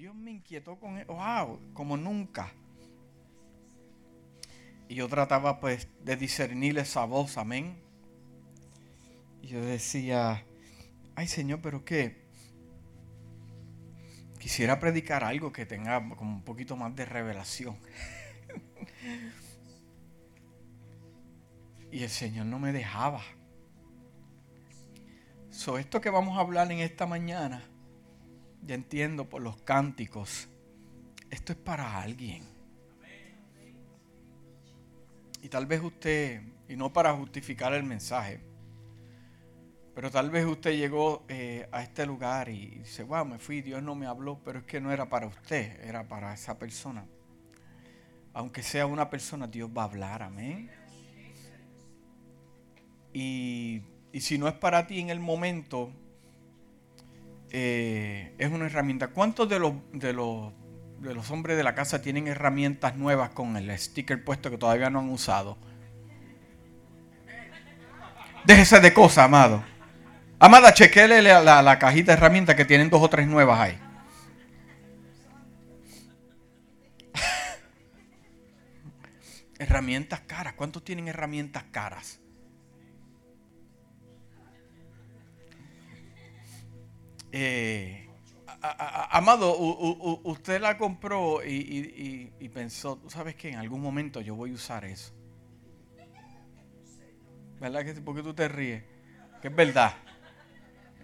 Dios me inquietó con él. Wow, como nunca. Y yo trataba pues de discernir esa voz, amén. Y yo decía, ay Señor, pero qué. Quisiera predicar algo que tenga como un poquito más de revelación. y el Señor no me dejaba. So, esto que vamos a hablar en esta mañana, ya entiendo por los cánticos, esto es para alguien. Y tal vez usted, y no para justificar el mensaje, pero tal vez usted llegó eh, a este lugar y dice, wow, me fui, Dios no me habló, pero es que no era para usted, era para esa persona. Aunque sea una persona, Dios va a hablar, amén. Y, si no es para ti en el momento, eh, es una herramienta. ¿Cuántos de los, de, los, de los hombres de la casa tienen herramientas nuevas con el sticker puesto que todavía no han usado? Déjese de cosas, amado. Amada, chequele la, la, cajita de herramientas que tienen dos o tres nuevas ahí. herramientas caras. ¿Cuántos tienen herramientas caras? Eh, amado, usted la compró y, pensó, ¿tú sabes que en algún momento yo voy a usar eso? ¿Verdad que ¿Por qué tú te ríes? Que es verdad.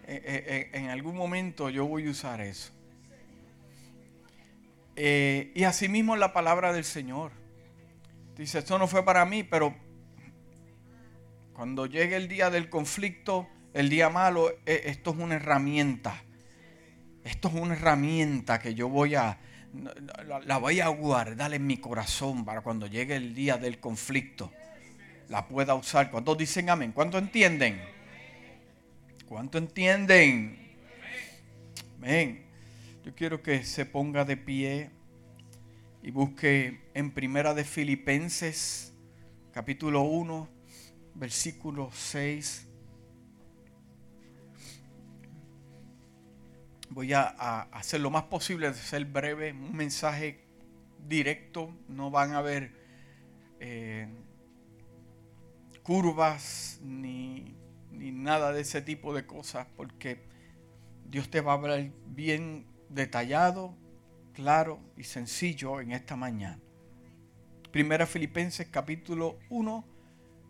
Eh, eh, en algún momento yo voy a usar eso. y asimismo la palabra del Señor. Dice, esto no fue para mí, pero cuando llegue el día del conflicto, el día malo, e, esto es una herramienta. Esto es una herramienta que yo voy a, la voy a guardar en mi corazón para cuando llegue el día del conflicto. La pueda usar. ¿Cuántos dicen amén? ¿Cuántos entienden? ¿Cuánto entienden? Amén. Yo quiero que se ponga de pie y busque en Primera de Filipenses, capítulo 1, versículo 6 Voy a, hacer lo más posible de ser breve, un mensaje directo, no van a haber eh, curvas ni, ni nada de ese tipo de cosas, porque Dios te va a hablar bien detallado, claro y sencillo en esta mañana. Primera Filipenses capítulo 1,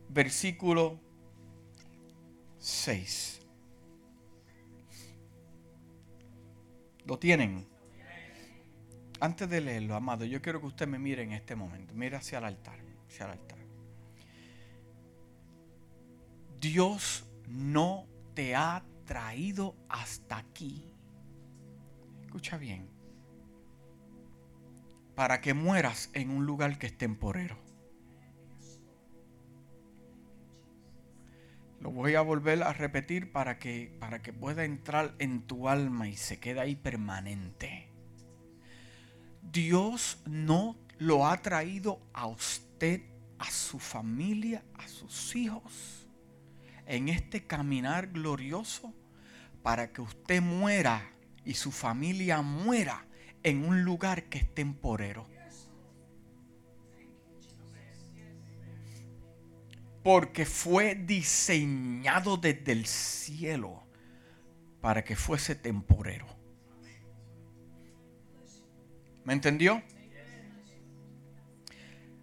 versículo 6. ¿Lo tienen? Antes de leerlo, amado, yo quiero que usted me mire en este momento. Mire hacia el altar, hacia el altar. Dios no te ha traído hasta aquí. Escucha bien. Para que mueras en un lugar que es temporero. Lo voy a volver a repetir para que, para que pueda entrar en tu alma y se quede ahí permanente. Dios no lo ha traído a usted, a su familia, a sus hijos, en este caminar glorioso para que usted muera y su familia muera en un lugar que es temporero. Porque fue diseñado desde el cielo para que fuese temporero. ¿Me entendió?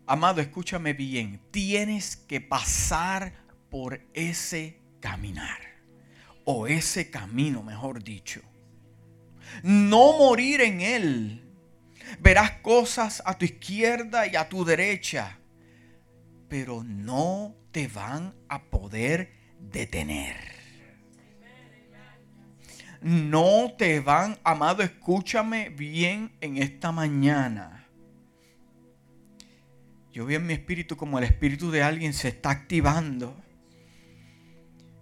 Amado, escúchame bien. Tienes que pasar por ese caminar. O ese camino, mejor dicho. No morir en él. Verás cosas a tu izquierda y a tu derecha. Pero no te van a poder detener. No te van, amado, escúchame bien en esta mañana. Yo vi en mi espíritu como el espíritu de alguien se está activando.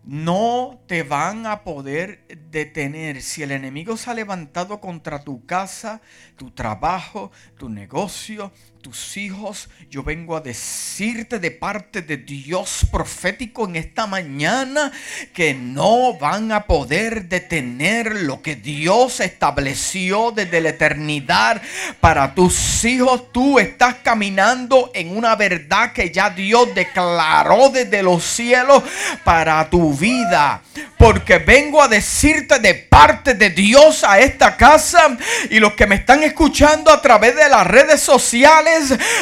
No te van a poder detener. Si el enemigo se ha levantado contra tu casa, tu trabajo, tu negocio, tus hijos, yo vengo a decirte de parte de Dios profético en esta mañana que no van a poder detener lo que Dios estableció desde la eternidad para tus hijos. Tú estás caminando en una verdad que ya Dios declaró desde los cielos para tu vida. Porque vengo a decirte de parte de Dios a esta casa y los que me están escuchando a través de las redes sociales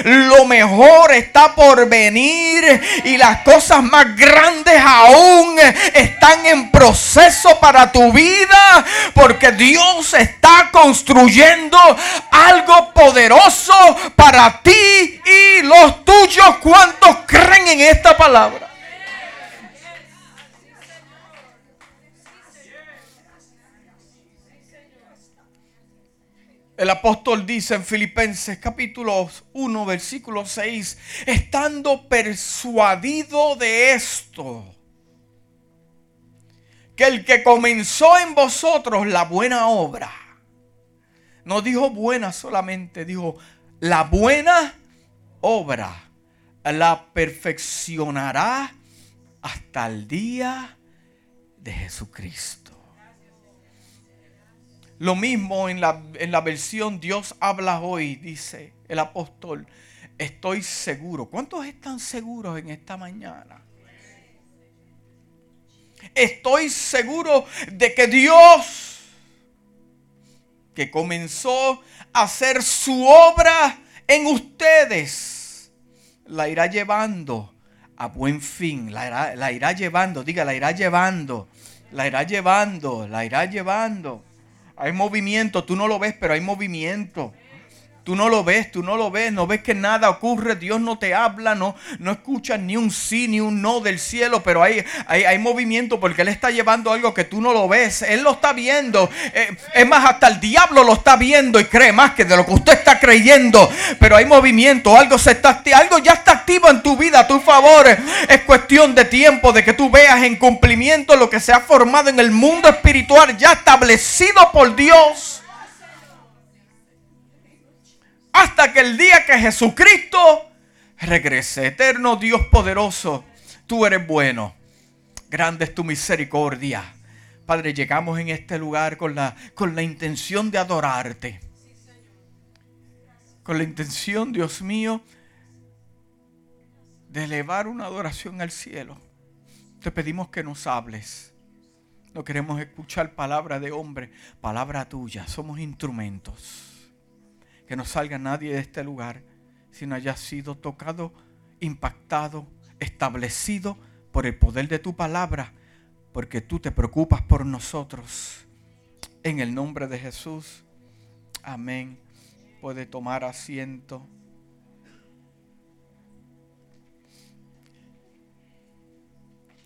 lo mejor está por venir y las cosas más grandes aún están en proceso para tu vida porque Dios está construyendo algo poderoso para ti y los tuyos. ¿Cuántos creen en esta palabra? El apóstol dice en Filipenses capítulo 1 versículo 6, estando persuadido de esto, que el que comenzó en vosotros la buena obra, no dijo buena solamente, dijo la buena obra, la perfeccionará hasta el día de Jesucristo. Lo mismo en la, en la versión Dios habla hoy, dice el apóstol. Estoy seguro. ¿Cuántos están seguros en esta mañana? Estoy seguro de que Dios, que comenzó a hacer su obra en ustedes, la irá llevando a buen fin. La irá, la irá llevando, diga, la irá llevando, la irá llevando, la irá llevando. Hay movimiento, tú no lo ves, pero hay movimiento. Tú no lo ves, tú no lo ves, no ves que nada ocurre, Dios no te habla, no, no escuchas ni un sí ni un no del cielo, pero hay, hay, movimiento porque Él está llevando algo que tú no lo ves, Él lo está viendo. Eh, es más, hasta el diablo lo está viendo y cree más que de lo que usted está creyendo, pero hay movimiento, algo, se está, algo ya está activo en tu vida a tu favor. Es cuestión de tiempo de que tú veas en cumplimiento lo que se ha formado en el mundo espiritual ya establecido por Dios hasta que el día que Jesucristo regrese. Eterno Dios poderoso, tú eres bueno. Grande es tu misericordia. Padre, llegamos en este lugar con la, con la intención de adorarte. Con la intención, Dios mío, de elevar una adoración al cielo. Te pedimos que nos hables. No queremos escuchar palabra de hombre, palabra tuya. Somos instrumentos que no salga nadie de este lugar sino haya sido tocado, impactado, establecido por el poder de tu palabra, porque tú te preocupas por nosotros. En el nombre de Jesús, amén. Puede tomar asiento.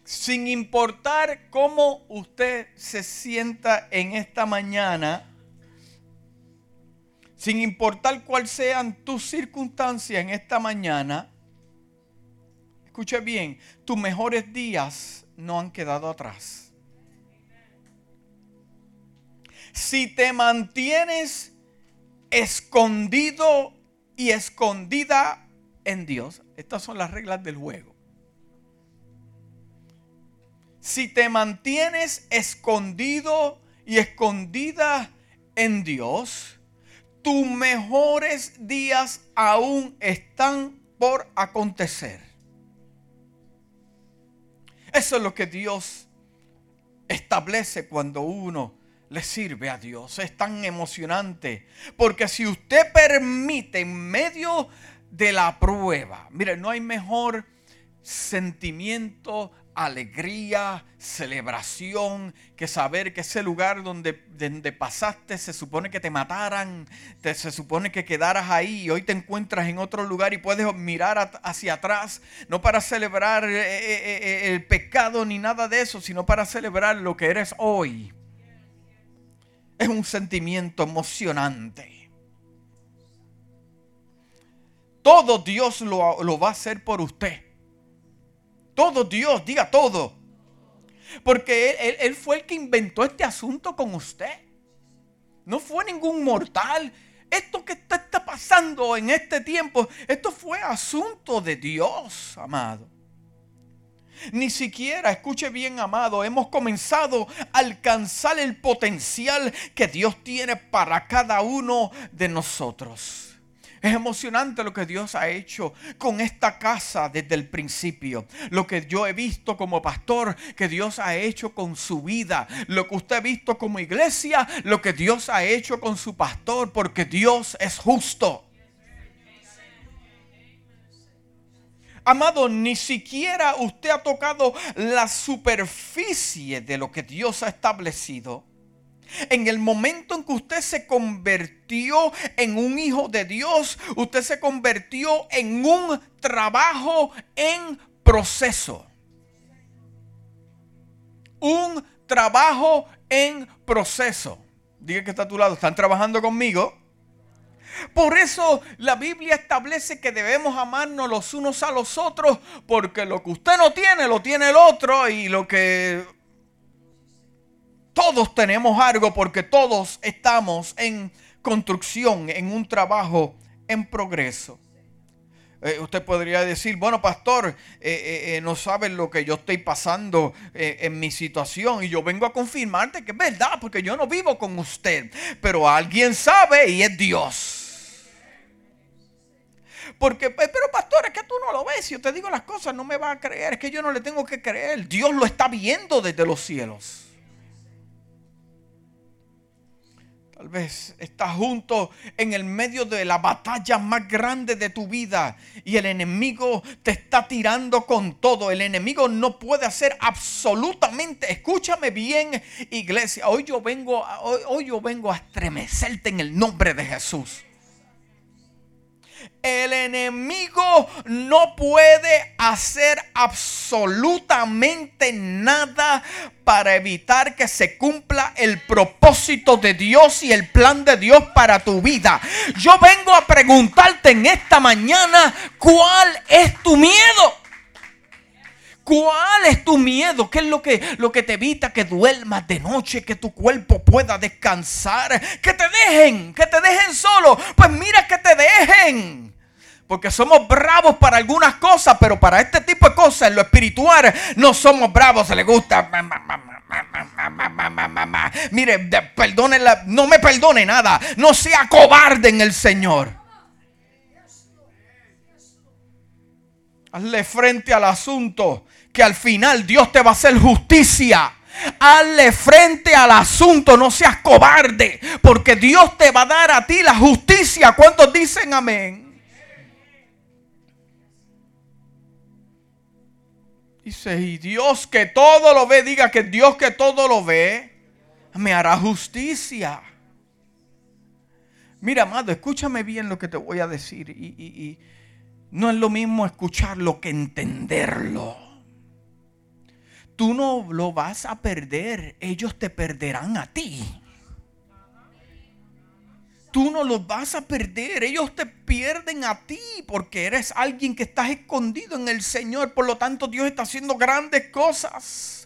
Sin importar cómo usted se sienta en esta mañana, sin importar cuál sean tus circunstancias en esta mañana, escuche bien, tus mejores días no han quedado atrás. Si te mantienes escondido y escondida en Dios, estas son las reglas del juego. Si te mantienes escondido y escondida en Dios, tus mejores días aún están por acontecer. Eso es lo que Dios establece cuando uno le sirve a Dios. Es tan emocionante. Porque si usted permite en medio de la prueba, mire, no hay mejor sentimiento alegría, celebración, que saber que ese lugar donde, donde pasaste se supone que te mataran, te, se supone que quedaras ahí y hoy te encuentras en otro lugar y puedes mirar hacia atrás, no para celebrar eh, eh, eh, el pecado ni nada de eso, sino para celebrar lo que eres hoy. Es un sentimiento emocionante. Todo Dios lo, lo va a hacer por usted. Todo Dios, diga todo. Porque él, fue el que inventó este asunto con usted. No fue ningún mortal. Esto que está, pasando en este tiempo, esto fue asunto de Dios, amado. Ni siquiera, escuche bien amado, hemos comenzado a alcanzar el potencial que Dios tiene para cada uno de nosotros. Es emocionante lo que Dios ha hecho con esta casa desde el principio. Lo que yo he visto como pastor, que Dios ha hecho con su vida. Lo que usted ha visto como iglesia, lo que Dios ha hecho con su pastor, porque Dios es justo. Amado, ni siquiera usted ha tocado la superficie de lo que Dios ha establecido. En el momento en que usted se convirtió en un hijo de Dios, usted se convirtió en un trabajo en proceso. Un trabajo en proceso. Diga que está a tu lado, ¿están trabajando conmigo? Por eso la Biblia establece que debemos amarnos los unos a los otros, porque lo que usted no tiene, lo tiene el otro, y lo que todos tenemos algo, porque todos estamos en construcción, en un trabajo en progreso. Eh, usted podría decir, bueno, pastor, eh, eh, no sabes lo que yo estoy pasando en mi situación y yo vengo a confirmarte que es verdad, porque yo no vivo con usted, pero alguien sabe y es Dios. Porque, pero pastor, es que tú no lo ves. Si yo te digo las cosas, no me va a creer. Es que yo no le tengo que creer. Dios lo está viendo desde los cielos. Tal vez estás junto en el medio de la batalla más grande de tu vida y el enemigo te está tirando con todo. El enemigo no puede hacer absolutamente, escúchame bien, iglesia. Hoy yo vengo, hoy, yo vengo a estremecerte en el nombre de Jesús. El enemigo no puede hacer absolutamente nada para evitar que se cumpla el propósito de Dios y el plan de Dios para tu vida. Yo vengo a preguntarte en esta mañana, ¿cuál es tu miedo? ¿Cuál es tu miedo? ¿Qué es lo que, lo que te evita que duermas de noche, que tu cuerpo pueda descansar? Que te dejen, que te dejen solo. Pues mira que te dejen. Porque somos bravos para algunas cosas, pero para este tipo de cosas, en lo espiritual, no somos bravos. Se le gusta. Mire, perdone no me perdone nada. No sea cobarde en el Señor. Hazle frente al asunto que al final Dios te va a hacer justicia. Hazle frente al asunto, no seas cobarde, porque Dios te va a dar a ti la justicia. ¿Cuántos dicen amén? Dice, y Dios que todo lo ve, diga que Dios que todo lo ve, me hará justicia. Mira, amado, escúchame bien lo que te voy a decir. Y, y no es lo mismo escucharlo que entenderlo. Tú no lo vas a perder, ellos te perderán a ti. Tú no los vas a perder, ellos te pierden a ti porque eres alguien que estás escondido en el Señor. Por lo tanto, Dios está haciendo grandes cosas.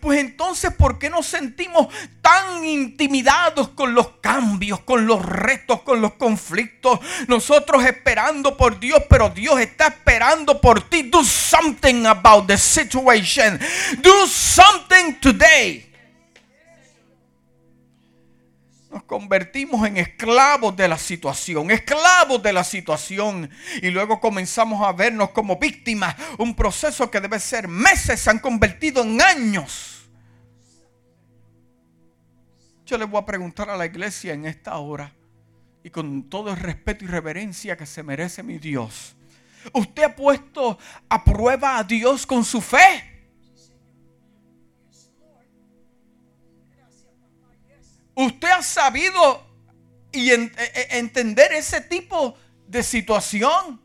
Pues entonces, ¿por qué nos sentimos tan intimidados con los cambios, con los retos, con los conflictos? Nosotros esperando por Dios, pero Dios está esperando por ti. Do something about the situation. Do something today. Convertimos en esclavos de la situación, esclavos de la situación. Y luego comenzamos a vernos como víctimas. Un proceso que debe ser meses se han convertido en años. Yo le voy a preguntar a la iglesia en esta hora, y con todo el respeto y reverencia que se merece mi Dios. ¿Usted ha puesto a prueba a Dios con su fe? ¿Usted ha sabido y e, e, entender ese tipo de situación?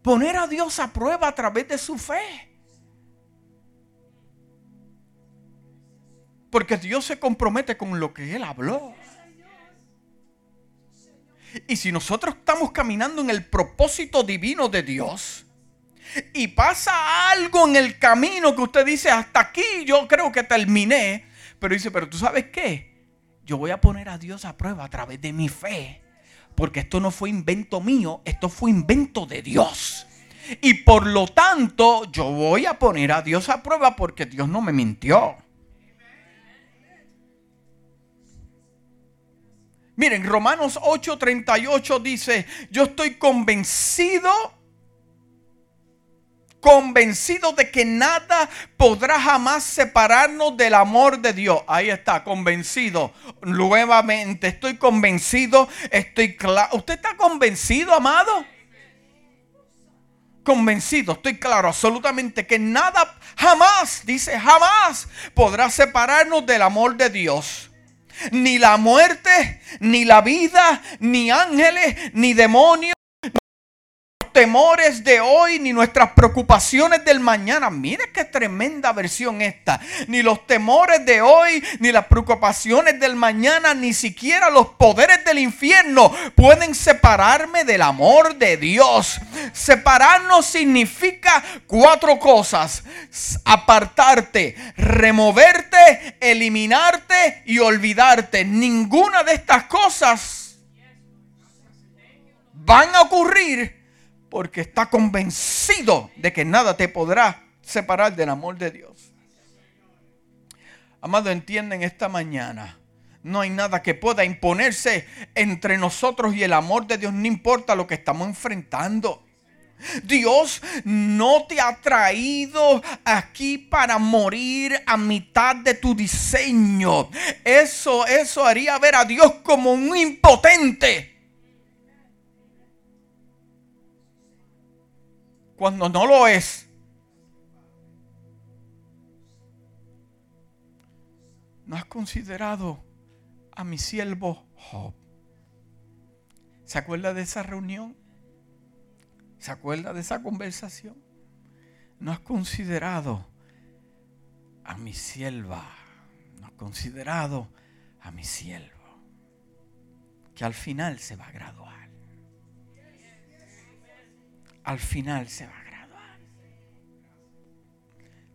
Poner a Dios a prueba a través de su fe. Porque Dios se compromete con lo que Él habló. Y si nosotros estamos caminando en el propósito divino de Dios, y pasa algo en el camino que usted dice, hasta aquí yo creo que terminé, pero dice, pero tú sabes qué? yo voy a poner a Dios a prueba a través de mi fe. Porque esto no fue invento mío, esto fue invento de Dios. Y por lo tanto, yo voy a poner a Dios a prueba porque Dios no me mintió. Miren, Romanos 8:38 dice, yo estoy convencido, convencido de que nada podrá jamás separarnos del amor de Dios. Ahí está, convencido. Nuevamente, estoy convencido, estoy claro. ¿Usted está convencido, amado? convencido, estoy claro absolutamente que nada jamás, dice jamás, podrá separarnos del amor de Dios. Ni la muerte, ni la vida, ni ángeles, ni demonios, temores de hoy ni nuestras preocupaciones del mañana. Mire qué tremenda versión esta. Ni los temores de hoy, ni las preocupaciones del mañana, ni siquiera los poderes del infierno pueden separarme del amor de Dios. Separarnos significa cuatro cosas. Apartarte, removerte, eliminarte y olvidarte. Ninguna de estas cosas van a ocurrir porque está convencido de que nada te podrá separar del amor de Dios. Amado, entienden esta mañana. No hay nada que pueda imponerse entre nosotros y el amor de Dios, no importa lo que estamos enfrentando. Dios no te ha traído aquí para morir a mitad de tu diseño. Eso, eso haría ver a Dios como un impotente. Cuando no lo es. ¿No has considerado a mi siervo Job? ¿Se acuerda de esa reunión? ¿Se acuerda de esa conversación? ¿No has considerado a mi sierva? ¿No has considerado a mi siervo? Que al final se va a graduar al final se va.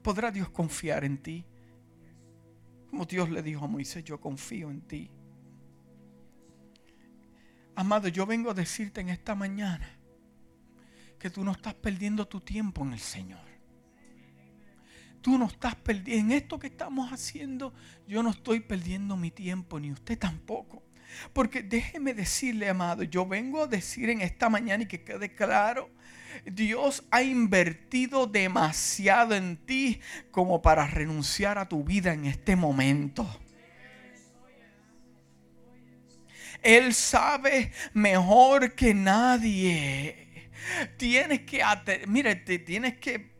¿Podrá Dios confiar en ti? Como Dios le dijo a Moisés, yo confío en ti. Amado, yo vengo a decirte en esta mañana que tú no estás perdiendo tu tiempo en el Señor. Tú no estás perdiendo. En esto que estamos haciendo, yo no estoy perdiendo mi tiempo, ni usted tampoco. Porque déjeme decirle, amado, yo vengo a decir en esta mañana y que quede claro Dios ha invertido demasiado en ti como para renunciar a tu vida en este momento. Él sabe mejor que nadie. Tienes que, mire, tienes que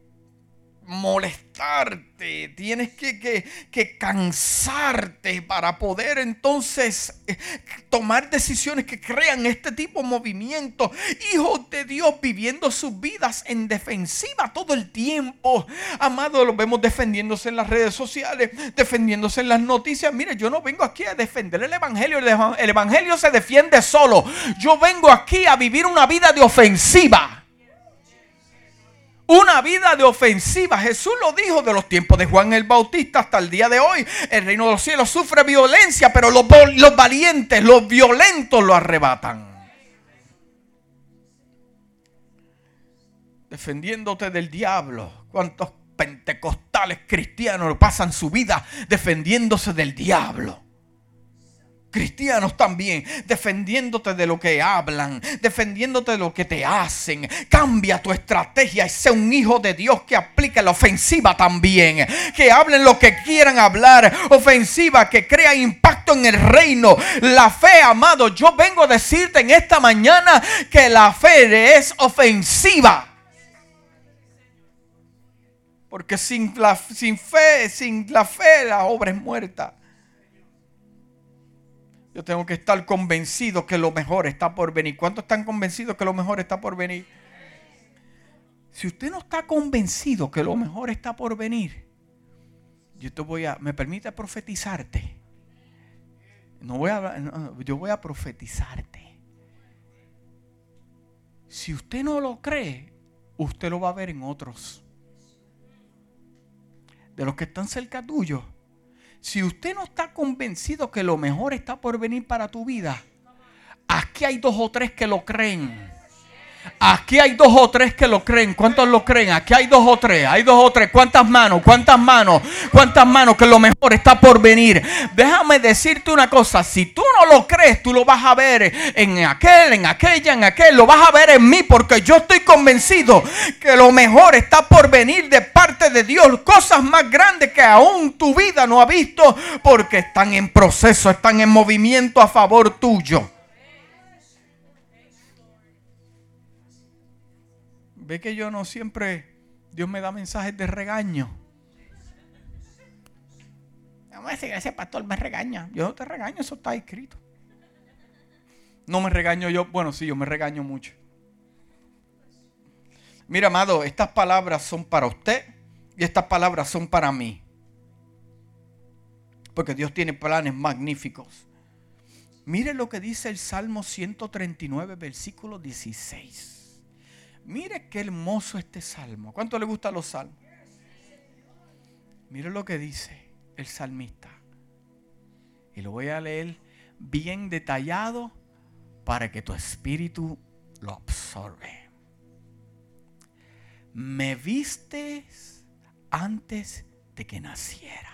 molestarte, tienes que, cansarte para poder entonces eh, tomar decisiones que crean este tipo de movimiento. Hijos de Dios viviendo sus vidas en defensiva todo el tiempo. Amado, lo vemos defendiéndose en las redes sociales, defendiéndose en las noticias. Mire, yo no vengo aquí a defender el Evangelio, el Evangelio se defiende solo. Yo vengo aquí a vivir una vida de ofensiva una vida de ofensiva. Jesús lo dijo de los tiempos de Juan el Bautista hasta el día de hoy. El reino de los cielos sufre violencia, pero los, valientes, los violentos lo arrebatan. Defendiéndote del diablo. ¿Cuántos pentecostales cristianos pasan su vida defendiéndose del diablo? Cristianos también, defendiéndote de lo que hablan, defendiéndote de lo que te hacen. Cambia tu estrategia y sé un hijo de Dios que aplique la ofensiva también. Que hablen lo que quieran hablar. Ofensiva que crea impacto en el reino. La fe, amado, yo vengo a decirte en esta mañana que la fe es ofensiva. Porque sin, la, sin fe, sin la fe, la obra es muerta. Yo tengo que estar convencido que lo mejor está por venir. ¿Cuántos están convencidos que lo mejor está por venir? Si usted no está convencido que lo mejor está por venir, yo te voy a, me permite profetizarte. No voy a, yo voy a profetizarte. Si usted no lo cree, usted lo va a ver en otros. De los que están cerca tuyo, si usted no está convencido que lo mejor está por venir para tu vida, aquí hay dos o tres que lo creen. Aquí hay dos o tres que lo creen. ¿Cuántos lo creen? Aquí hay dos o tres. Hay dos o tres. ¿Cuántas manos? ¿Cuántas manos? ¿Cuántas manos? Que lo mejor está por venir. Déjame decirte una cosa. Si tú no lo crees, tú lo vas a ver en aquel, en aquella, en aquel. Lo vas a ver en mí porque yo estoy convencido que lo mejor está por venir de parte de Dios. Cosas más grandes que aún tu vida no ha visto porque están en proceso, están en movimiento a favor tuyo. Ve que yo no siempre, Dios me da mensajes de regaño. Vamos a decir ese pastor me regaña. Yo no te regaño, eso está escrito. No me regaño yo, bueno, sí, yo me regaño mucho. Mira, amado, estas palabras son para usted y estas palabras son para mí. Porque Dios tiene planes magníficos. Mire lo que dice el Salmo 139, versículo 16. Mire qué hermoso este salmo. ¿Cuánto le gustan los salmos? Mire lo que dice el salmista. Y lo voy a leer bien detallado para que tu espíritu lo absorbe. Me vistes antes de que naciera.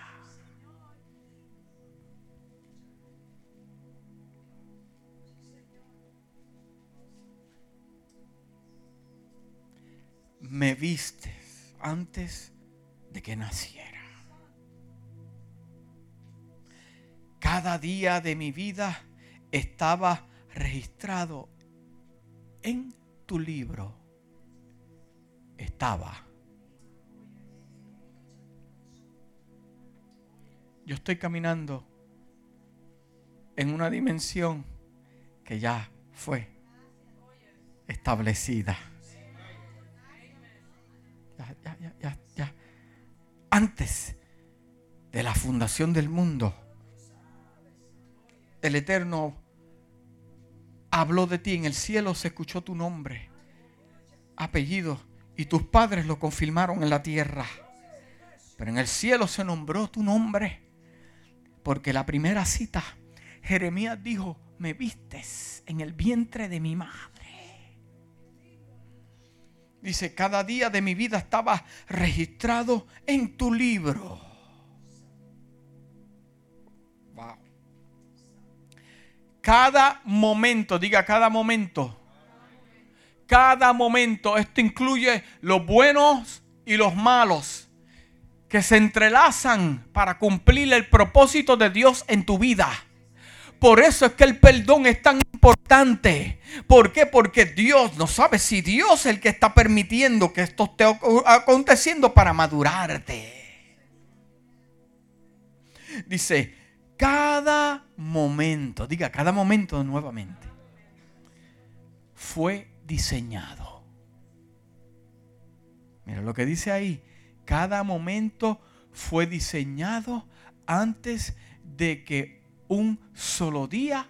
Me viste antes de que naciera. Cada día de mi vida estaba registrado en tu libro. Estaba. Yo estoy caminando en una dimensión que ya fue establecida. Ya, ya, ya, Antes de la fundación del mundo, el Eterno habló de ti. En el cielo se escuchó tu nombre, apellido, y tus padres lo confirmaron en la tierra. Pero en el cielo se nombró tu nombre, porque la primera cita, Jeremías dijo, me vistes en el vientre de mi madre. Dice, cada día de mi vida estaba registrado en tu libro. Wow. Cada momento, diga cada momento. Cada momento, esto incluye los buenos y los malos que se entrelazan para cumplir el propósito de Dios en tu vida. Por eso es que el perdón es tan importante. ¿Por qué? Porque Dios no sabe si Dios es el que está permitiendo que esto esté aconteciendo para madurarte. Dice, cada momento, diga, cada momento nuevamente, fue diseñado. Mira lo que dice ahí, cada momento fue diseñado antes de que un solo día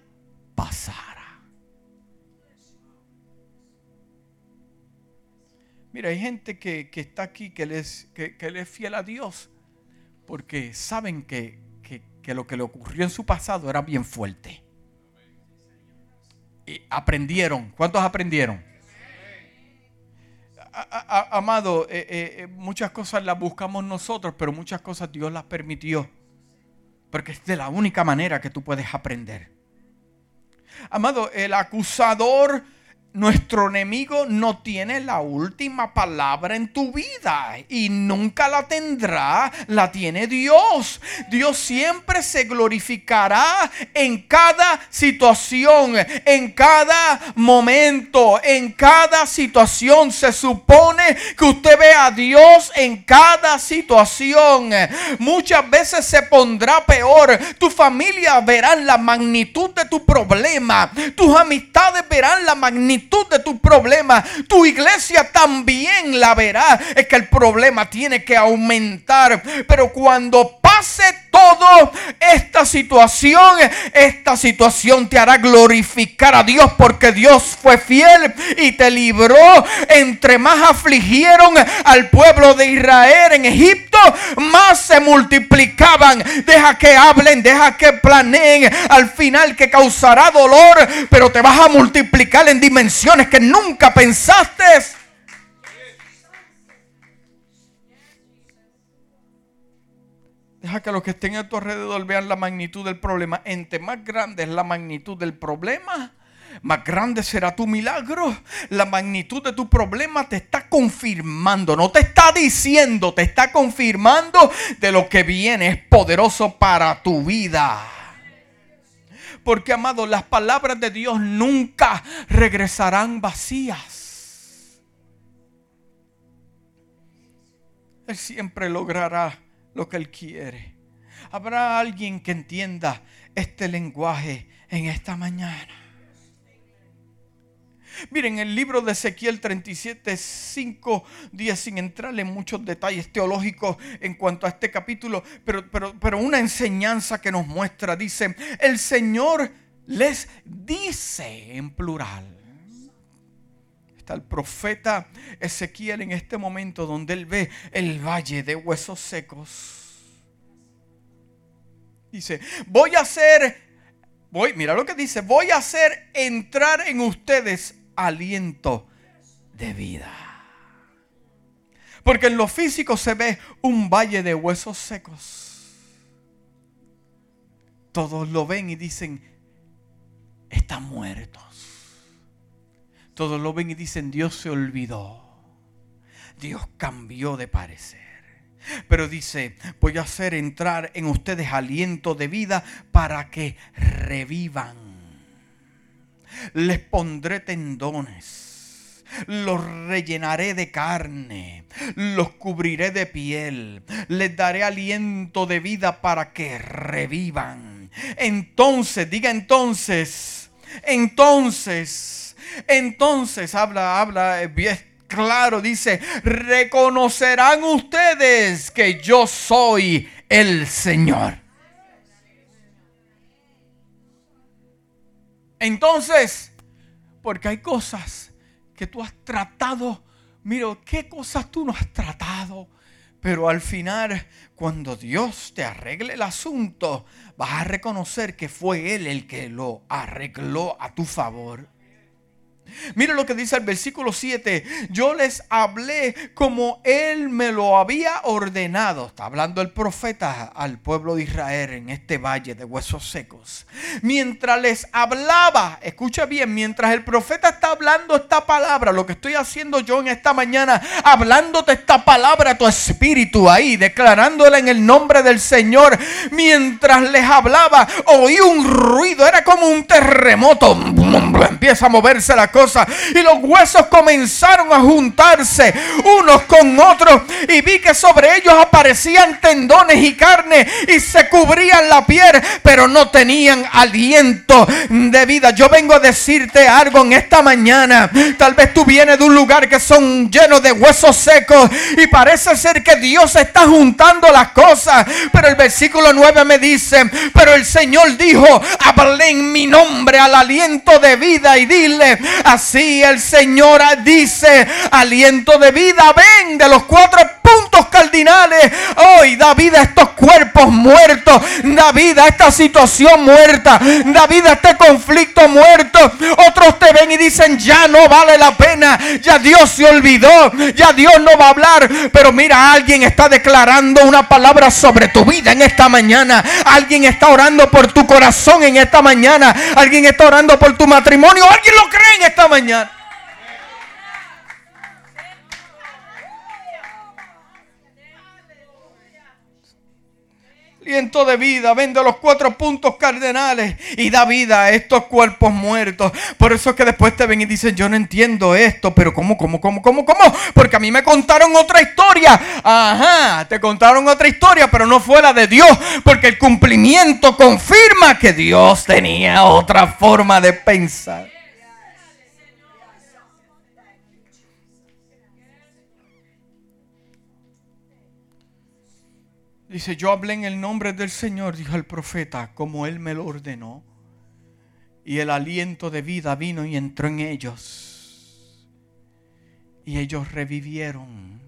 pasara. Mira, hay gente que, está aquí que les, que, es fiel a Dios porque saben que, que lo que le ocurrió en su pasado era bien fuerte. Y aprendieron. ¿Cuántos aprendieron? amado, eh, eh, eh, muchas cosas las buscamos nosotros, pero muchas cosas Dios las permitió. Porque es de la única manera que tú puedes aprender. Amado, el acusador nuestro enemigo no tiene la última palabra en tu vida y nunca la tendrá, la tiene Dios. Dios siempre se glorificará en cada situación, en cada momento, en cada situación. Se supone que usted ve a Dios en cada situación. Muchas veces se pondrá peor. Tu familia verá la magnitud de tu problema. Tus amistades verán la magnitud de tu problema, tu iglesia también la verá. Es que el problema tiene que aumentar. Pero cuando pase todo esta situación, esta situación te hará glorificar a Dios porque Dios fue fiel y te libró. Entre más afligieron al pueblo de Israel en Egipto, más se multiplicaban. Deja que hablen, deja que planeen. Al final que causará dolor, pero te vas a multiplicar en dimensiones que nunca pensaste. Deja que los que estén a tu alrededor vean la magnitud del problema. Entre más grande es la magnitud del problema, más grande será tu milagro. La magnitud de tu problema te está confirmando, no te está diciendo, te está confirmando de lo que viene es poderoso para tu vida. Porque, amado, las palabras de Dios nunca regresarán vacías. Él siempre logrará lo que Él quiere. Habrá alguien que entienda este lenguaje en esta mañana. Miren, el libro de Ezequiel 37, 5 días sin entrar en muchos detalles teológicos en cuanto a este capítulo, pero, pero, pero una enseñanza que nos muestra, dice, el Señor les dice en plural. Está el profeta Ezequiel en este momento donde él ve el valle de huesos secos. Dice, voy a hacer, voy, mira lo que dice, voy a hacer entrar en ustedes aliento de vida. Porque en lo físico se ve un valle de huesos secos. Todos lo ven y dicen, están muertos. Todos lo ven y dicen, Dios se olvidó. Dios cambió de parecer. Pero dice, voy a hacer entrar en ustedes aliento de vida para que revivan. Les pondré tendones. Los rellenaré de carne. Los cubriré de piel. Les daré aliento de vida para que revivan. Entonces, diga entonces. Entonces. Entonces, habla, habla bien claro, dice, reconocerán ustedes que yo soy el Señor. Entonces, porque hay cosas que tú has tratado, mira, ¿qué cosas tú no has tratado? Pero al final, cuando Dios te arregle el asunto, vas a reconocer que fue Él el que lo arregló a tu favor. Mire lo que dice el versículo 7. Yo les hablé como Él me lo había ordenado. Está hablando el profeta al pueblo de Israel en este valle de huesos secos. Mientras les hablaba, escucha bien, mientras el profeta está hablando esta palabra, lo que estoy haciendo yo en esta mañana, hablándote esta palabra a tu espíritu ahí, declarándola en el nombre del Señor. Mientras les hablaba, oí un ruido, era como un terremoto. Empieza a moverse la cosa y los huesos comenzaron a juntarse unos con otros y vi que sobre ellos aparecían tendones y carne y se cubrían la piel, pero no tenían aliento de vida. Yo vengo a decirte algo en esta mañana. Tal vez tú vienes de un lugar que son llenos de huesos secos y parece ser que Dios está juntando las cosas, pero el versículo 9 me dice, pero el Señor dijo, hablé en mi nombre al aliento de vida y dile, Así el Señor dice, aliento de vida, ven de los cuatro puntos cardinales. Hoy da vida a estos cuerpos muertos, da vida a esta situación muerta, da vida a este conflicto muerto. Otros te ven y dicen, ya no vale la pena, ya Dios se olvidó, ya Dios no va a hablar. Pero mira, alguien está declarando una palabra sobre tu vida en esta mañana. Alguien está orando por tu corazón en esta mañana. Alguien está orando por tu matrimonio. Alguien lo cree en esta mañana. Aliento de vida, vende los cuatro puntos cardenales y da vida a estos cuerpos muertos. Por eso es que después te ven y dicen, yo no entiendo esto, pero ¿cómo, cómo, cómo, cómo, cómo? Porque a mí me contaron otra historia. Ajá, te contaron otra historia, pero no fue la de Dios, porque el cumplimiento confirma que Dios tenía otra forma de pensar. Dice, yo hablé en el nombre del Señor, dijo el profeta, como Él me lo ordenó. Y el aliento de vida vino y entró en ellos. Y ellos revivieron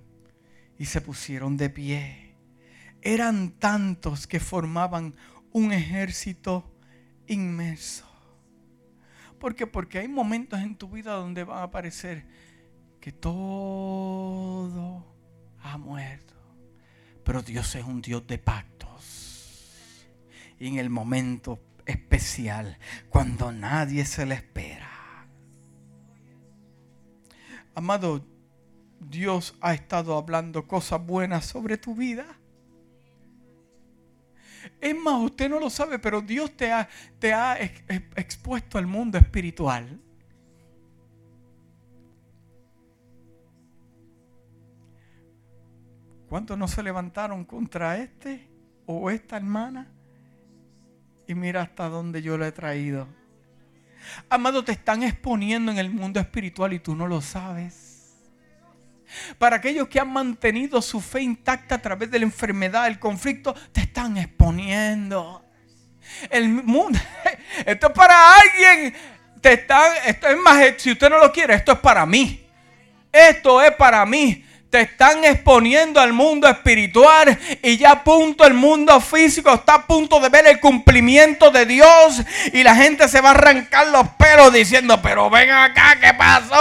y se pusieron de pie. Eran tantos que formaban un ejército inmenso. ¿Por qué? Porque hay momentos en tu vida donde va a aparecer que todo ha muerto. Pero Dios es un Dios de pactos. Y en el momento especial, cuando nadie se le espera. Amado, Dios ha estado hablando cosas buenas sobre tu vida. Es más, usted no lo sabe, pero Dios te ha, te ha expuesto al mundo espiritual. ¿Cuántos no se levantaron contra este o esta hermana? Y mira hasta dónde yo lo he traído. Amado, te están exponiendo en el mundo espiritual y tú no lo sabes. Para aquellos que han mantenido su fe intacta a través de la enfermedad, el conflicto, te están exponiendo. El mundo, esto es para alguien. Te están, esto es más, si usted no lo quiere, esto es para mí. Esto es para mí te están exponiendo al mundo espiritual y ya a punto el mundo físico está a punto de ver el cumplimiento de Dios y la gente se va a arrancar los pelos diciendo, pero ven acá, ¿qué pasó?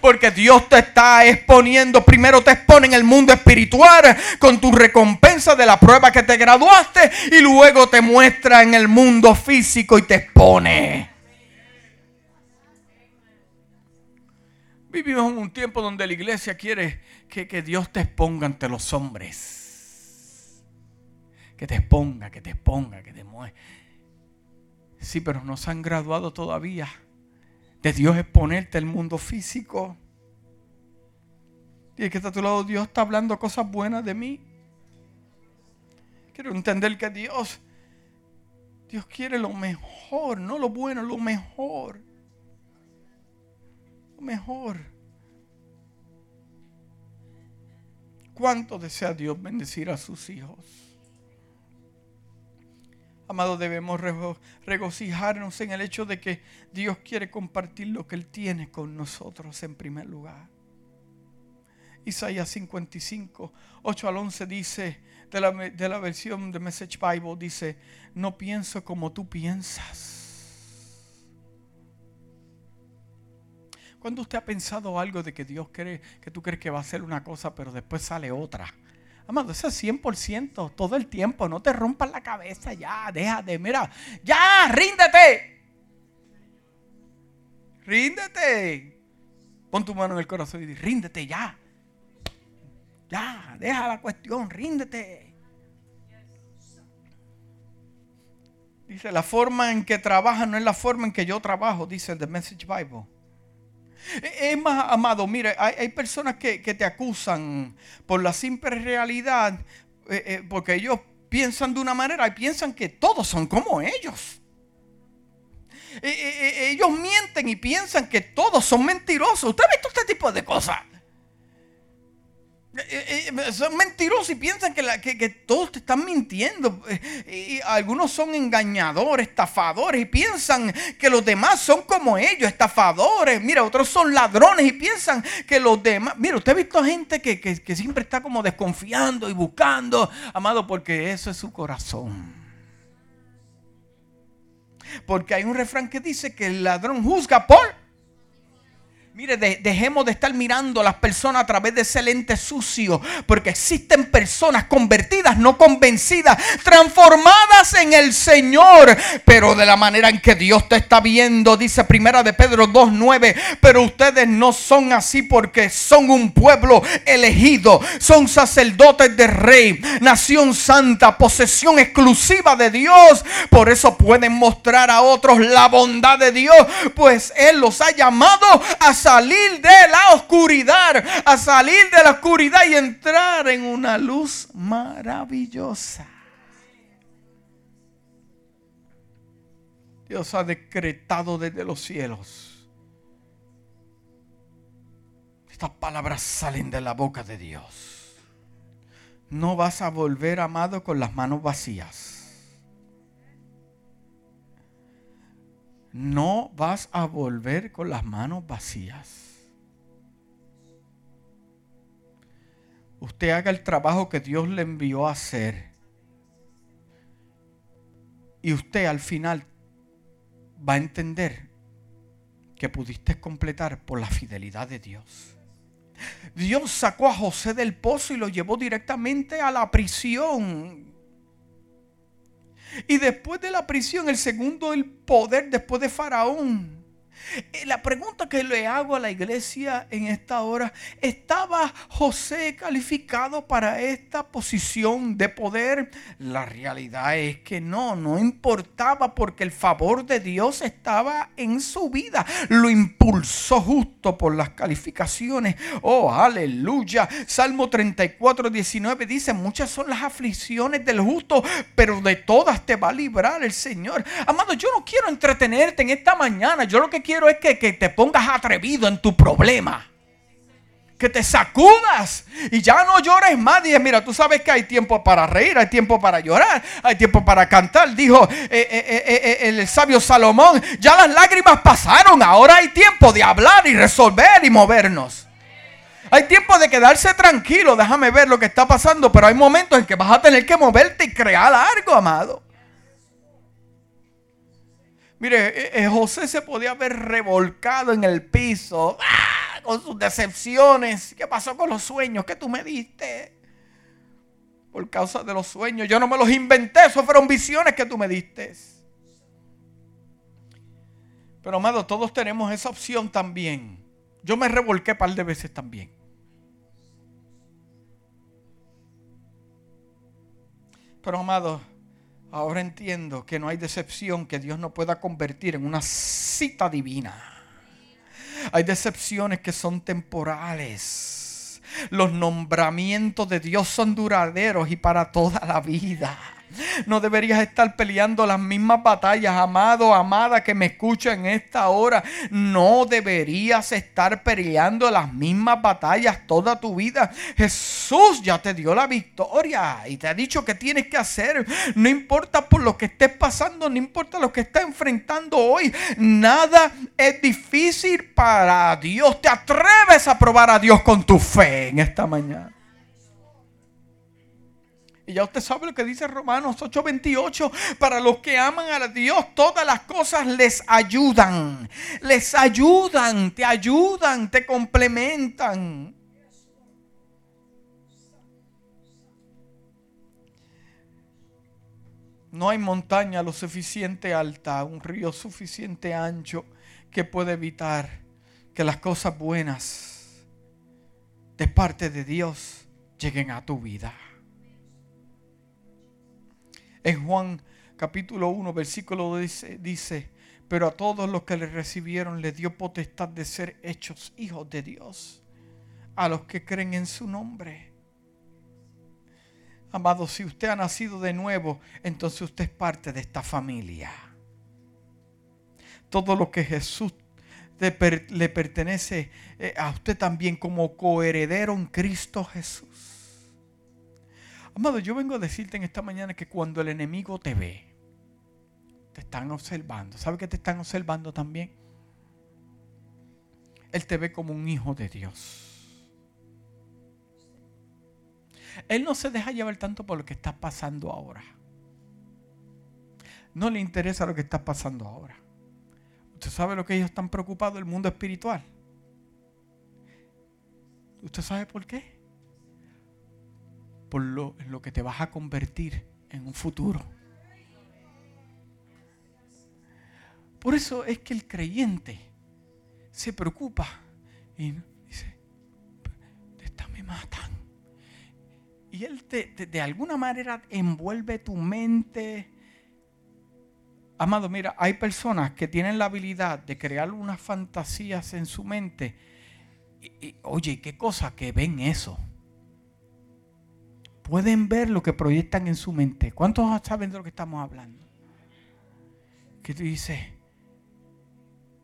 Porque Dios te está exponiendo, primero te expone en el mundo espiritual con tu recompensa de la prueba que te graduaste y luego te muestra en el mundo físico y te expone. Vivimos en un tiempo donde la iglesia quiere que, Dios te exponga ante los hombres. Que te exponga, que te exponga, que te mueva. Sí, pero no se han graduado todavía de Dios exponerte el mundo físico. Y que está a tu lado, Dios está hablando cosas buenas de mí. Quiero entender que Dios, Dios quiere lo mejor, no lo bueno, lo mejor mejor. ¿Cuánto desea Dios bendecir a sus hijos? Amado, debemos regocijarnos en el hecho de que Dios quiere compartir lo que Él tiene con nosotros en primer lugar. Isaías 55, 8 al 11 dice, de la, de la versión de Message Bible, dice, no pienso como tú piensas ¿Cuándo usted ha pensado algo de que Dios cree, que tú crees que va a hacer una cosa, pero después sale otra? Amado, eso es 100% todo el tiempo. No te rompas la cabeza ya, déjate, mira, ya, ríndete. Ríndete. Pon tu mano en el corazón y di, ríndete ya. Ya, deja la cuestión, ríndete. Dice, la forma en que trabaja no es la forma en que yo trabajo, dice el The Message Bible. Es más, amado, mire, hay, personas que, te acusan por la simple realidad, eh, eh, porque ellos piensan de una manera y piensan que todos son como ellos. Eh, ellos mienten y piensan que todos son mentirosos. ¿Usted ha visto este tipo de cosas? Eh, eh, son mentirosos y piensan que, todos te están mintiendo. Eh, y algunos son engañadores, estafadores y piensan que los demás son como ellos, estafadores. Mira, otros son ladrones y piensan que los demás... Mira, usted ha visto gente que, que siempre está como desconfiando y buscando, amado, porque eso es su corazón. Porque hay un refrán que dice que el ladrón juzga por Mire, dejemos de estar mirando a las personas a través de ese lente sucio, porque existen personas convertidas, no convencidas, transformadas en el Señor, pero de la manera en que Dios te está viendo, dice Primera de Pedro 2:9, pero ustedes no son así porque son un pueblo elegido, son sacerdotes de rey, nación santa, posesión exclusiva de Dios, por eso pueden mostrar a otros la bondad de Dios, pues él los ha llamado a salir de la oscuridad, a salir de la oscuridad y entrar en una luz maravillosa. Dios ha decretado desde los cielos. Estas palabras salen de la boca de Dios. no vas a volver, amado, con las manos vacías. No vas a volver con las manos vacías. Usted haga el trabajo que Dios le envió a hacer. Y usted al final va a entender que pudiste completar por la fidelidad de Dios. Dios sacó a José del pozo y lo llevó directamente a la prisión. Y después de la prisión, el segundo, el poder después de Faraón. Eh, la pregunta que le hago a la iglesia en esta hora, ¿estaba José calificado para esta posición de poder? La realidad es que no, no importaba porque el favor de Dios estaba en su vida. Lo impulsó justo por las calificaciones. Oh, aleluya. Salmo 34, 19 dice, muchas son las aflicciones del justo, pero de todas te va a librar el Señor. Amado, yo no quiero entretenerte en esta mañana. Yo lo que quiero es que, te pongas atrevido en tu problema que te sacudas y ya no llores más. Dije, mira, tú sabes que hay tiempo para reír, hay tiempo para llorar, hay tiempo para cantar. Dijo eh, eh, eh, el sabio Salomón, ya las lágrimas pasaron, ahora hay tiempo de hablar y resolver y movernos. Hay tiempo de quedarse tranquilo, déjame ver lo que está pasando, pero hay momentos en que vas a tener que moverte y crear algo, amado. Mire, eh, eh, José se podía haber revolcado en el piso ¡ah! con sus decepciones. ¿Qué pasó con los sueños que tú me diste? Por causa de los sueños. Yo no me los inventé, esos fueron visiones que tú me diste. Pero amado, todos tenemos esa opción también. Yo me revolqué un par de veces también. Pero amado, Ahora entiendo que no hay decepción que Dios no pueda convertir en una cita divina. Hay decepciones que son temporales. Los nombramientos de Dios son duraderos y para toda la vida. No deberías estar peleando las mismas batallas, amado, amada que me escucha en esta hora. No deberías estar peleando las mismas batallas toda tu vida. Jesús ya te dio la victoria y te ha dicho que tienes que hacer. No importa por lo que estés pasando, no importa lo que estés enfrentando hoy. Nada es difícil para Dios. Te atreves a probar a Dios con tu fe en esta mañana. Y ya usted sabe lo que dice Romanos 8:28. Para los que aman a Dios, todas las cosas les ayudan. Les ayudan, te ayudan, te complementan. No hay montaña lo suficiente alta, un río suficiente ancho que puede evitar que las cosas buenas de parte de Dios lleguen a tu vida. En Juan capítulo 1, versículo dice, dice, pero a todos los que le recibieron le dio potestad de ser hechos hijos de Dios, a los que creen en su nombre. Amado, si usted ha nacido de nuevo, entonces usted es parte de esta familia. Todo lo que Jesús le pertenece eh, a usted también como coheredero en Cristo Jesús. Amado, yo vengo a decirte en esta mañana que cuando el enemigo te ve, te están observando. ¿Sabe que te están observando también? Él te ve como un hijo de Dios. Él no se deja llevar tanto por lo que está pasando ahora. No le interesa lo que está pasando ahora. Usted sabe lo que ellos están preocupados, el mundo espiritual. ¿Usted sabe por qué? Por lo, lo que te vas a convertir en un futuro. Por eso es que el creyente se preocupa y dice, esta me matan. Y él te, de alguna manera envuelve tu mente. Amado, mira, hay personas que tienen la habilidad de crear unas fantasías en su mente. Y, oye, qué cosa que ven eso pueden ver lo que proyectan en su mente. ¿Cuántos saben de lo que estamos hablando? Que tú dices,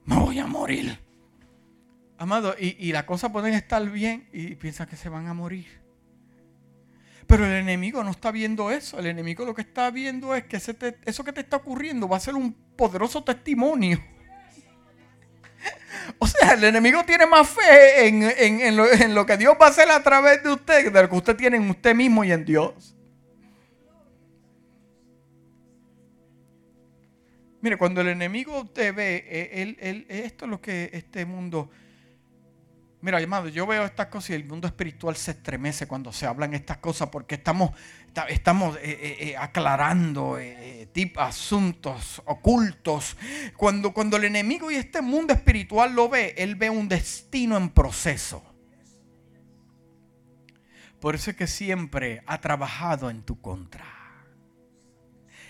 me voy a morir. Amado, y, y las cosas pueden estar bien y piensan que se van a morir. Pero el enemigo no está viendo eso. El enemigo lo que está viendo es que eso que te está ocurriendo va a ser un poderoso testimonio. O sea, el enemigo tiene más fe en, lo, en, lo, que Dios va a hacer a través de usted de lo que usted tiene en usted mismo y en Dios. Mire, cuando el enemigo te ve, eh, esto es lo que este mundo... Mira, amado, yo veo estas cosas y el mundo espiritual se estremece cuando se hablan estas cosas porque estamos, estamos eh, eh, aclarando asuntos ocultos. Cuando, cuando el enemigo y este mundo espiritual lo ve, él ve un destino en proceso. Por eso es que siempre ha trabajado en tu contra.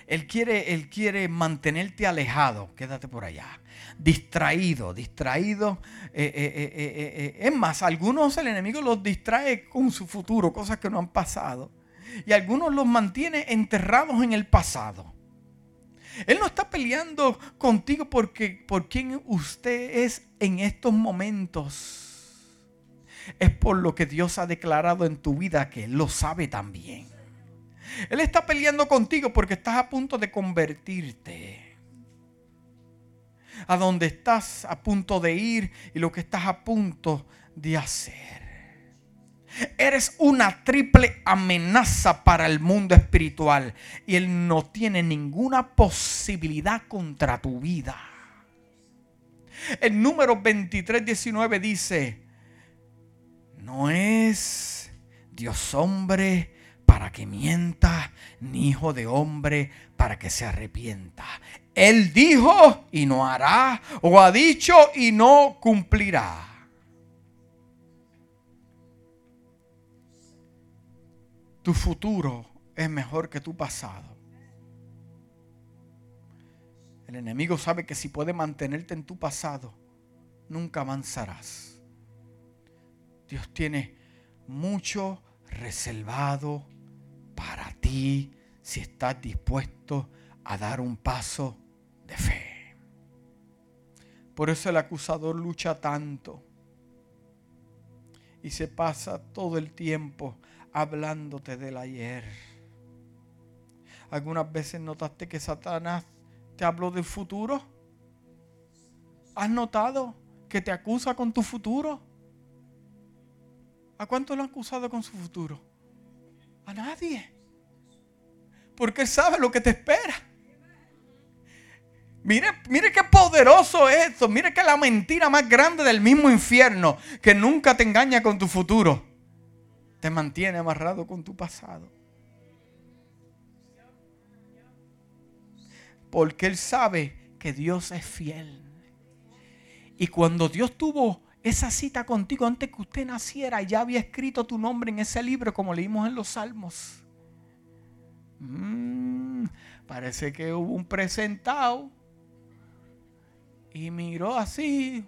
Él quiere, él quiere mantenerte alejado, quédate por allá, distraído, distraído. Eh, eh, eh, es más, algunos el enemigo los distrae con su futuro, cosas que no han pasado. Y algunos los mantiene enterrados en el pasado. Él no está peleando contigo porque por quien usted es en estos momentos. Es por lo que Dios ha declarado en tu vida que Él lo sabe también. Él está peleando contigo porque estás a punto de convertirte. A donde estás a punto de ir y lo que estás a punto de hacer. Eres una triple amenaza para el mundo espiritual y Él no tiene ninguna posibilidad contra tu vida. El número 23, 19 dice, no es Dios hombre para que mienta, ni hijo de hombre para que se arrepienta. Él dijo y no hará, o ha dicho y no cumplirá. Tu futuro es mejor que tu pasado. El enemigo sabe que si puede mantenerte en tu pasado, nunca avanzarás. Dios tiene mucho reservado para ti si estás dispuesto a dar un paso de fe. Por eso el acusador lucha tanto y se pasa todo el tiempo hablándote del ayer. ¿Algunas veces notaste que Satanás te habló del futuro? ¿Has notado que te acusa con tu futuro? ¿A cuánto lo han acusado con su futuro? A nadie. Porque sabe lo que te espera. Mire, mire qué poderoso es esto. Mire que la mentira más grande del mismo infierno, que nunca te engaña con tu futuro, te mantiene amarrado con tu pasado. Porque Él sabe que Dios es fiel. Y cuando Dios tuvo esa cita contigo antes que usted naciera, ya había escrito tu nombre en ese libro como leímos en los Salmos. Mm, parece que hubo un presentado y miró así.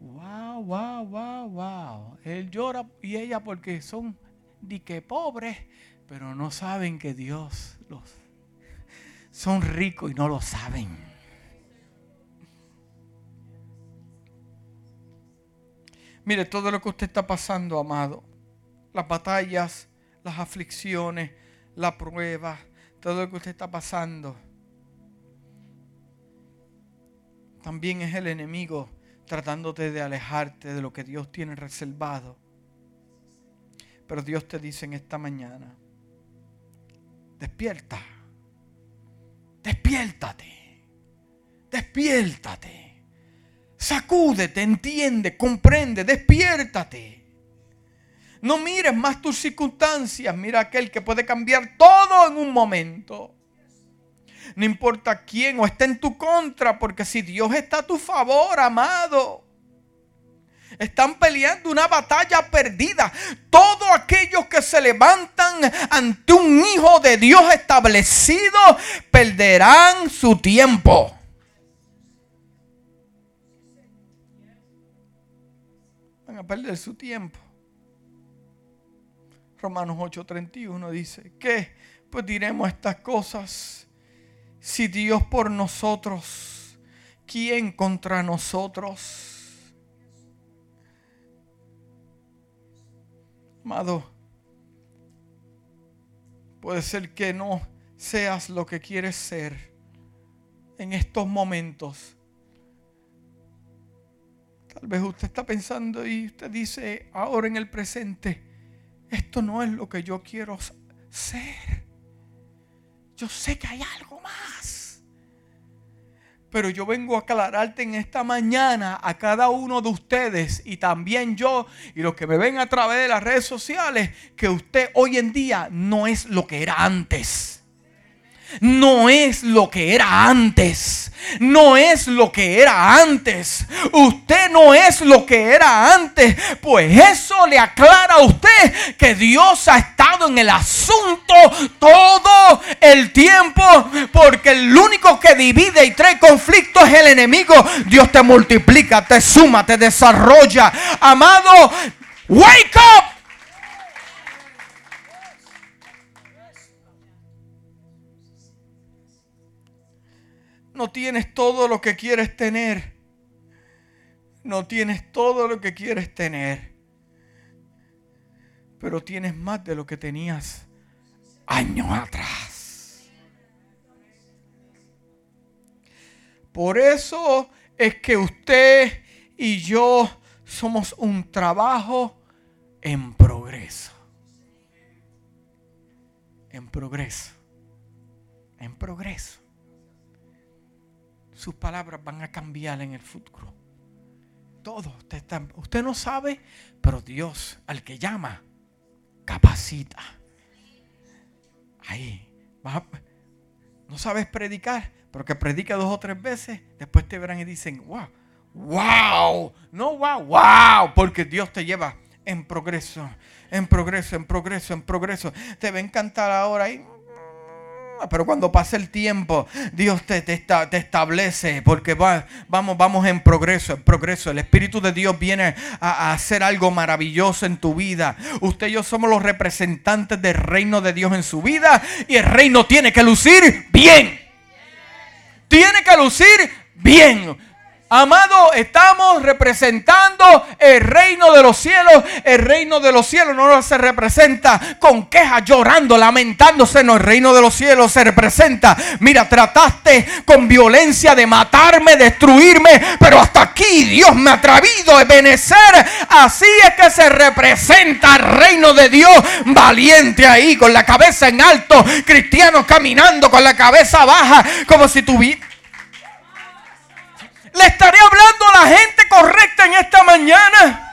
Wow, wow, wow, wow. Él llora y ella porque son di que pobres, pero no saben que Dios los son ricos y no lo saben. Mire, todo lo que usted está pasando, amado, las batallas, las aflicciones, la prueba, todo lo que usted está pasando, también es el enemigo tratándote de alejarte de lo que Dios tiene reservado. Pero Dios te dice en esta mañana, despierta, despiértate, despiértate. Sacúdete, entiende, comprende, despiértate. No mires más tus circunstancias, mira aquel que puede cambiar todo en un momento. No importa quién o esté en tu contra, porque si Dios está a tu favor, amado, están peleando una batalla perdida. Todos aquellos que se levantan ante un hijo de Dios establecido perderán su tiempo. A perder su tiempo. Romanos 8:31 dice, ¿qué? Pues diremos estas cosas. Si Dios por nosotros, ¿quién contra nosotros? Amado, Puede ser que no seas lo que quieres ser en estos momentos. Tal vez usted está pensando y usted dice ahora en el presente, esto no es lo que yo quiero ser. Yo sé que hay algo más. Pero yo vengo a aclararte en esta mañana a cada uno de ustedes y también yo y los que me ven a través de las redes sociales que usted hoy en día no es lo que era antes no es lo que era antes. No es lo que era antes. Usted no es lo que era antes. Pues eso le aclara a usted que Dios ha estado en el asunto todo el tiempo. Porque el único que divide y trae conflicto es el enemigo. Dios te multiplica, te suma, te desarrolla. Amado, wake up. No tienes todo lo que quieres tener. No tienes todo lo que quieres tener. Pero tienes más de lo que tenías años atrás. Por eso es que usted y yo somos un trabajo en progreso. En progreso. En progreso sus palabras van a cambiar en el futuro. Todo. Usted, usted no sabe, pero Dios, al que llama, capacita. Ahí. no sabes predicar, pero que predica dos o tres veces, después te verán y dicen, wow, wow, no wow, wow, porque Dios te lleva en progreso, en progreso, en progreso, en progreso. Te va a encantar ahora ahí pero cuando pase el tiempo, Dios te, te, establece porque va, vamos, vamos en progreso, en progreso. El Espíritu de Dios viene a, a, hacer algo maravilloso en tu vida. Usted y yo somos los representantes del reino de Dios en su vida y el reino tiene que lucir bien. Tiene que lucir bien. Amado, estamos representando el reino de los cielos. El reino de los cielos no se representa con quejas, llorando, lamentándose. No, el reino de los cielos se representa. Mira, trataste con violencia de matarme, destruirme, pero hasta aquí Dios me ha atrevido a benecer. Así es que se representa el reino de Dios valiente ahí, con la cabeza en alto, cristianos caminando con la cabeza baja, como si tuviera le estaré hablando a la gente correcta en esta mañana.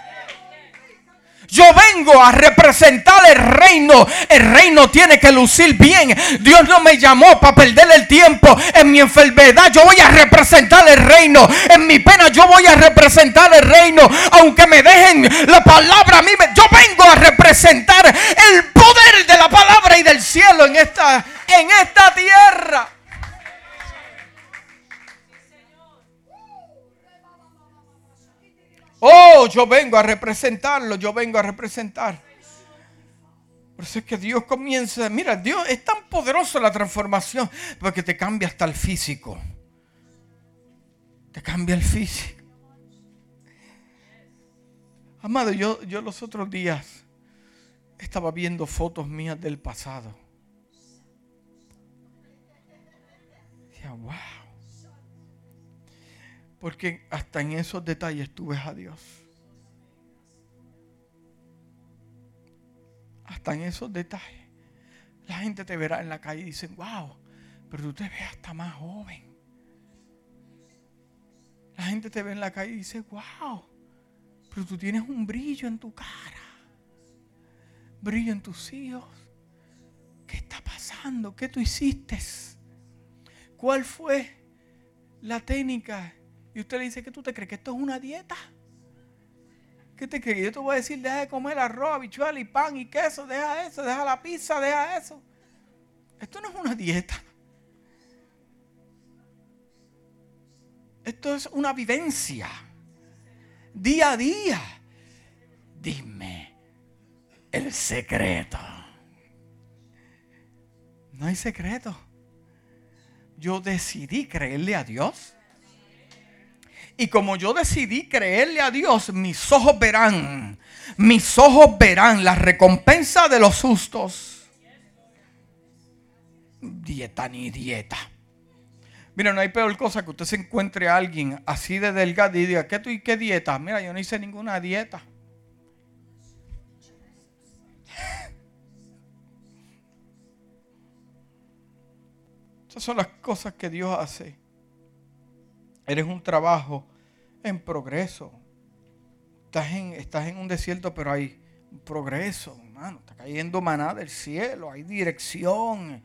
Yo vengo a representar el reino. El reino tiene que lucir bien. Dios no me llamó para perder el tiempo. En mi enfermedad yo voy a representar el reino. En mi pena yo voy a representar el reino. Aunque me dejen la palabra a mí, yo vengo a representar el poder de la palabra y del cielo en esta, en esta tierra. Oh, yo vengo a representarlo, yo vengo a representar. Por eso es que Dios comienza, mira, Dios es tan poderoso la transformación, porque te cambia hasta el físico. Te cambia el físico. Amado, yo, yo los otros días estaba viendo fotos mías del pasado. Decía, wow. Porque hasta en esos detalles tú ves a Dios. Hasta en esos detalles. La gente te verá en la calle y dicen, wow, pero tú te ves hasta más joven. La gente te ve en la calle y dice, wow, pero tú tienes un brillo en tu cara. Brillo en tus hijos. ¿Qué está pasando? ¿Qué tú hiciste? ¿Cuál fue la técnica y usted le dice, que tú te crees? ¿Que esto es una dieta? ¿Qué te crees? Yo te voy a decir, deja de comer arroz, habichuel y pan y queso, deja eso, deja la pizza, deja eso. Esto no es una dieta. Esto es una vivencia. Día a día. Dime el secreto. No hay secreto. Yo decidí creerle a Dios. Y como yo decidí creerle a Dios, mis ojos verán, mis ojos verán la recompensa de los justos. dieta ni dieta. Mira, no hay peor cosa que usted se encuentre a alguien así de delgado y diga, ¿qué tú y qué dieta? Mira, yo no hice ninguna dieta. Esas son las cosas que Dios hace. Eres un trabajo en progreso. Estás en, estás en un desierto, pero hay progreso, hermano. Está cayendo maná del cielo, hay dirección.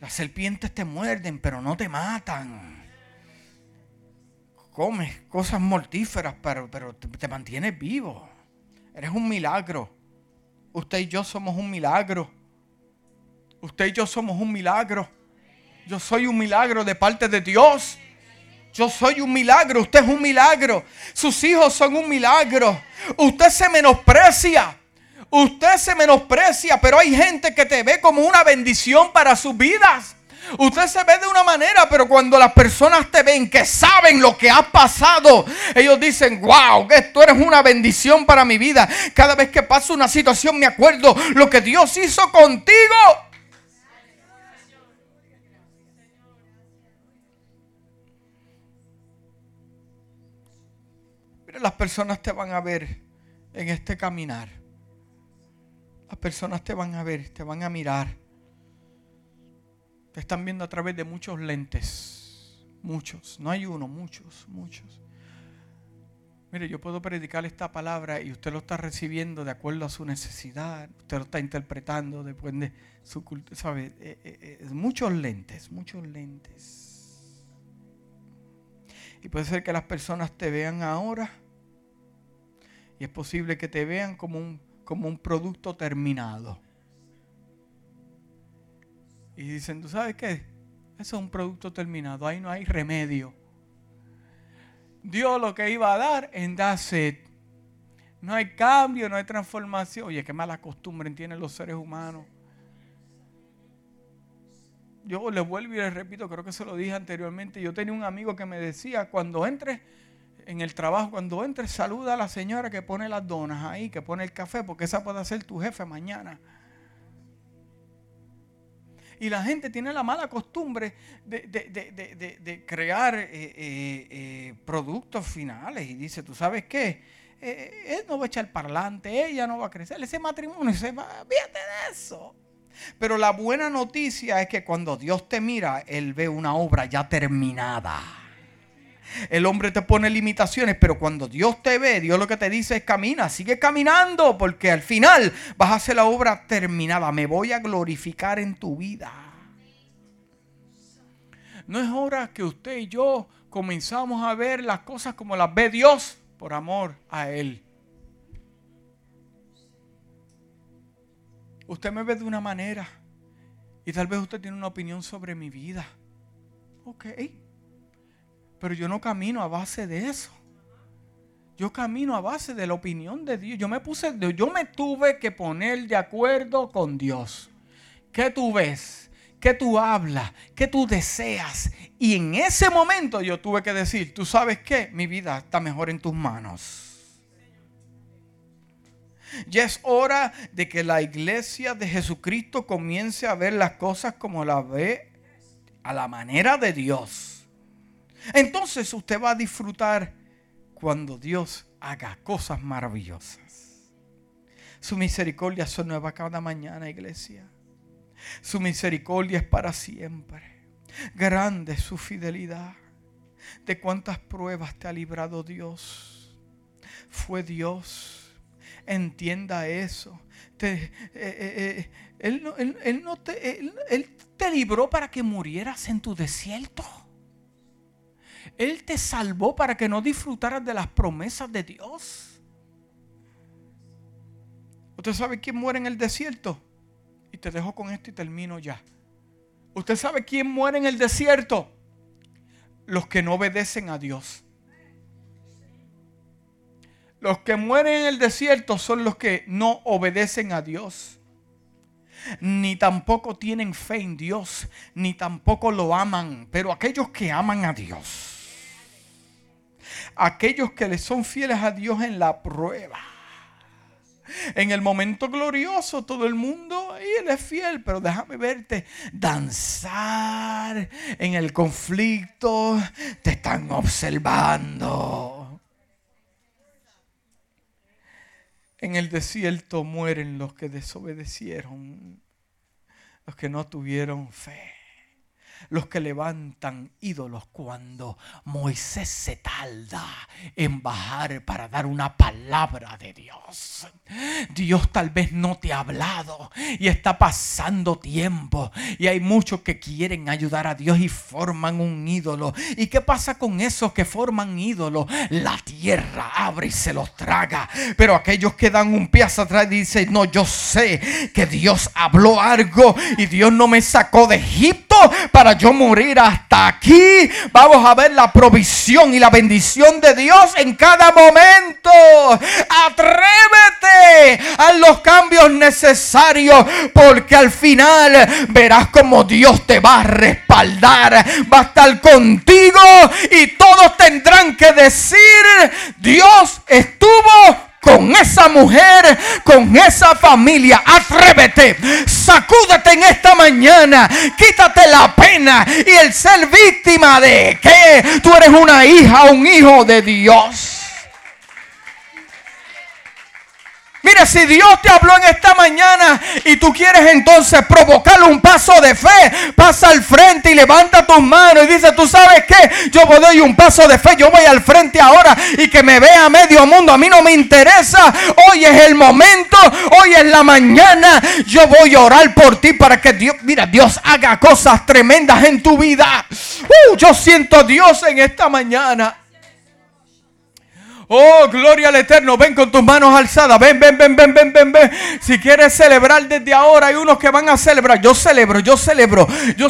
Las serpientes te muerden, pero no te matan. Comes cosas mortíferas, pero, pero te, te mantienes vivo. Eres un milagro. Usted y yo somos un milagro. Usted y yo somos un milagro. Yo soy un milagro de parte de Dios. Yo soy un milagro, usted es un milagro. Sus hijos son un milagro. Usted se menosprecia. Usted se menosprecia, pero hay gente que te ve como una bendición para sus vidas. Usted se ve de una manera, pero cuando las personas te ven que saben lo que ha pasado, ellos dicen, wow, que tú eres una bendición para mi vida. Cada vez que pasa una situación me acuerdo lo que Dios hizo contigo. Las personas te van a ver en este caminar. Las personas te van a ver, te van a mirar. Te están viendo a través de muchos lentes. Muchos. No hay uno, muchos, muchos. Mire, yo puedo predicar esta palabra y usted lo está recibiendo de acuerdo a su necesidad. Usted lo está interpretando después de su cultura. ¿Sabe? Eh, eh, eh, muchos lentes, muchos lentes. Y puede ser que las personas te vean ahora y es posible que te vean como un, como un producto terminado. Y dicen, ¿tú sabes qué? Eso es un producto terminado, ahí no hay remedio. Dios lo que iba a dar en Daset. No hay cambio, no hay transformación. Oye, qué mala costumbre tienen los seres humanos. Yo les vuelvo y les repito, creo que se lo dije anteriormente. Yo tenía un amigo que me decía, cuando entres en el trabajo, cuando entres, saluda a la señora que pone las donas ahí, que pone el café, porque esa puede ser tu jefe mañana. Y la gente tiene la mala costumbre de, crear eh, eh, eh, productos finales. Y dice, ¿tú sabes qué? él no va a echar para adelante, ella no va a crecer, ese matrimonio se va, fíjate de eso. Pero la buena noticia es que cuando Dios te mira, Él ve una obra ya terminada. El hombre te pone limitaciones, pero cuando Dios te ve, Dios lo que te dice es camina, sigue caminando, porque al final vas a hacer la obra terminada. Me voy a glorificar en tu vida. No es hora que usted y yo comenzamos a ver las cosas como las ve Dios por amor a Él. Usted me ve de una manera y tal vez usted tiene una opinión sobre mi vida. Ok. Pero yo no camino a base de eso. Yo camino a base de la opinión de Dios. Yo me puse, yo me tuve que poner de acuerdo con Dios. ¿Qué tú ves? ¿Qué tú hablas? ¿Qué tú deseas? Y en ese momento yo tuve que decir, tú sabes qué, mi vida está mejor en tus manos. Ya es hora de que la iglesia de Jesucristo comience a ver las cosas como las ve a la manera de Dios. Entonces usted va a disfrutar cuando Dios haga cosas maravillosas. Su misericordia son nueva cada mañana, iglesia. Su misericordia es para siempre. Grande es su fidelidad. De cuántas pruebas te ha librado Dios. Fue Dios. Entienda eso. Eh, eh, eh, él, no te, él te libró para que murieras en tu desierto. Él te salvó para que no disfrutaras de las promesas de Dios. ¿Usted sabe quién muere en el desierto? Y te dejo con esto y termino ya. ¿Usted sabe quién muere en el desierto? Los que no obedecen a Dios. Los que mueren en el desierto son los que no obedecen a Dios. Ni tampoco tienen fe en Dios, ni tampoco lo aman. Pero aquellos que aman a Dios aquellos que le son fieles a Dios en la prueba. En el momento glorioso, todo el mundo, Él es fiel, pero déjame verte danzar en el conflicto. Te están observando. En el desierto mueren los que desobedecieron, los que no tuvieron fe los que levantan ídolos cuando Moisés se tarda en bajar para dar una palabra de Dios. Dios tal vez no te ha hablado y está pasando tiempo y hay muchos que quieren ayudar a Dios y forman un ídolo. ¿Y qué pasa con esos que forman ídolos? La tierra abre y se los traga. Pero aquellos que dan un pie hacia atrás dicen, no, yo sé que Dios habló algo y Dios no me sacó de Egipto para yo morir hasta aquí. Vamos a ver la provisión y la bendición de Dios en cada momento. Atrévete a los cambios necesarios porque al final verás como Dios te va a respaldar, va a estar contigo y todos tendrán que decir, Dios estuvo con esa mujer, con esa familia. Atrévete, sacúdete en esta mañana, quítate la pena y el ser víctima de que tú eres una hija, un hijo de Dios. Mira, si Dios te habló en esta mañana y tú quieres entonces provocarle un paso de fe, pasa al frente y levanta tus manos y dice, tú sabes qué, yo doy un paso de fe, yo voy al frente ahora y que me vea medio mundo, a mí no me interesa, hoy es el momento, hoy es la mañana, yo voy a orar por ti para que Dios, mira, Dios haga cosas tremendas en tu vida. Uh, yo siento a Dios en esta mañana. Oh, gloria al Eterno. Ven con tus manos alzadas. Ven, ven, ven, ven, ven, ven, ven. Si quieres celebrar desde ahora, hay unos que van a celebrar. Yo celebro, yo celebro. Yo